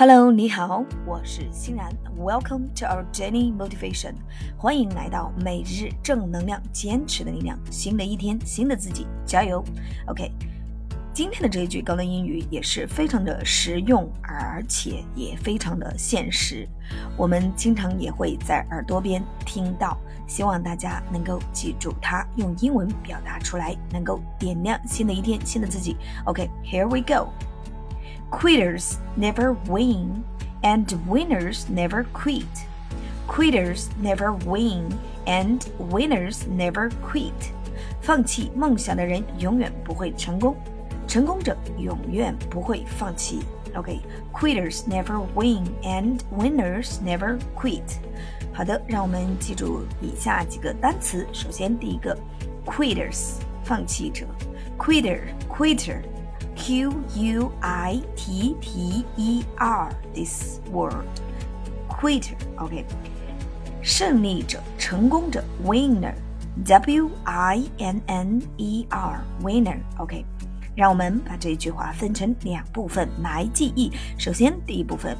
Hello，你好，我是欣然。Welcome to our daily motivation，欢迎来到每日正能量，坚持的力量。新的一天，新的自己，加油。OK，今天的这一句高能英语也是非常的实用，而且也非常的现实。我们经常也会在耳朵边听到，希望大家能够记住它，用英文表达出来，能够点亮新的一天，新的自己。OK，here we go。Quitters never win, and winners never quit. Quitters never win, and winners never quit. 放弃梦想的人永远不会成功，成功者永远不会放弃。OK，quitters、okay, never win, and winners never quit. 好的，让我们记住以下几个单词。首先，第一个，quitters，放弃者，quitter，quitter。 Q U I T T E R this word quitter OK 胜利者成功者 winner W I N N E R winner OK 让我们把这句话分成两部分来记忆。首先，第一部分，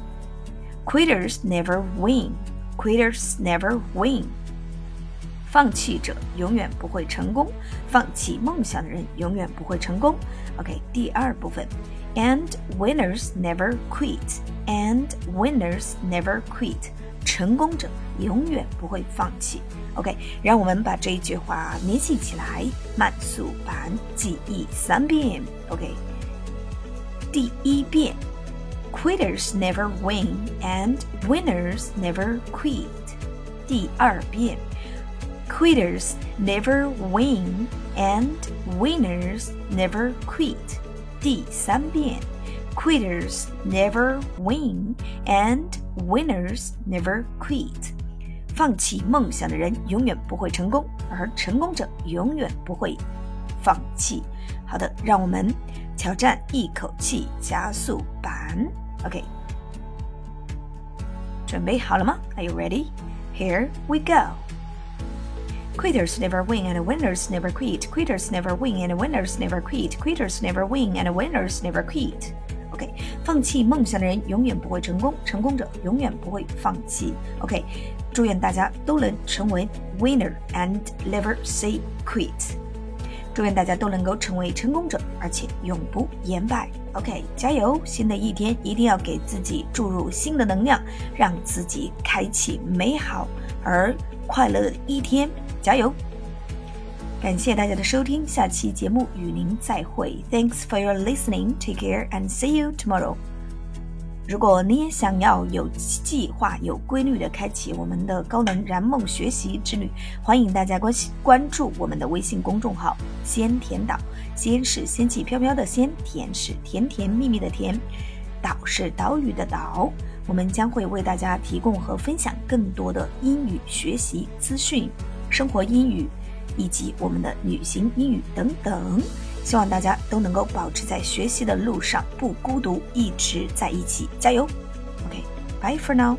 Quitters never win. Quitters never win. 放弃者永远不会成功，放弃梦想的人永远不会成功。OK，第二部分，and winners never quit，and winners never quit，成功者永远不会放弃。OK，让我们把这一句话联系起来，慢速版记忆三遍。OK，第一遍，Quitters never win，and winners never quit。第二遍。Quitters never win and winners never quit. 第三遍，Quitters never win and winners never quit. 放弃梦想的人永远不会成功，而成功者永远不会放弃。好的，让我们挑战一口气加速版。OK，准备好了吗？Are you ready? Here we go. Quitters never win and winners never quit. Quitters never win and winners never quit. Quitters never win and winners never quit. OK，放弃梦想的人永远不会成功，成功者永远不会放弃。OK，祝愿大家都能成为 winner and never say quit。祝愿大家都能够成为成功者，而且永不言败。OK，加油！新的一天一定要给自己注入新的能量，让自己开启美好而快乐的一天。加油！感谢大家的收听，下期节目与您再会。Thanks for your listening. Take care and see you tomorrow. 如果你也想要有计划、有规律的开启我们的高能燃梦学习之旅，欢迎大家关关注我们的微信公众号“仙甜岛”。仙是仙气飘飘的仙，甜是甜甜蜜蜜的甜，岛是岛屿的岛。我们将会为大家提供和分享更多的英语学习资讯。生活英语，以及我们的旅行英语等等，希望大家都能够保持在学习的路上，不孤独，一直在一起，加油！OK，bye for now。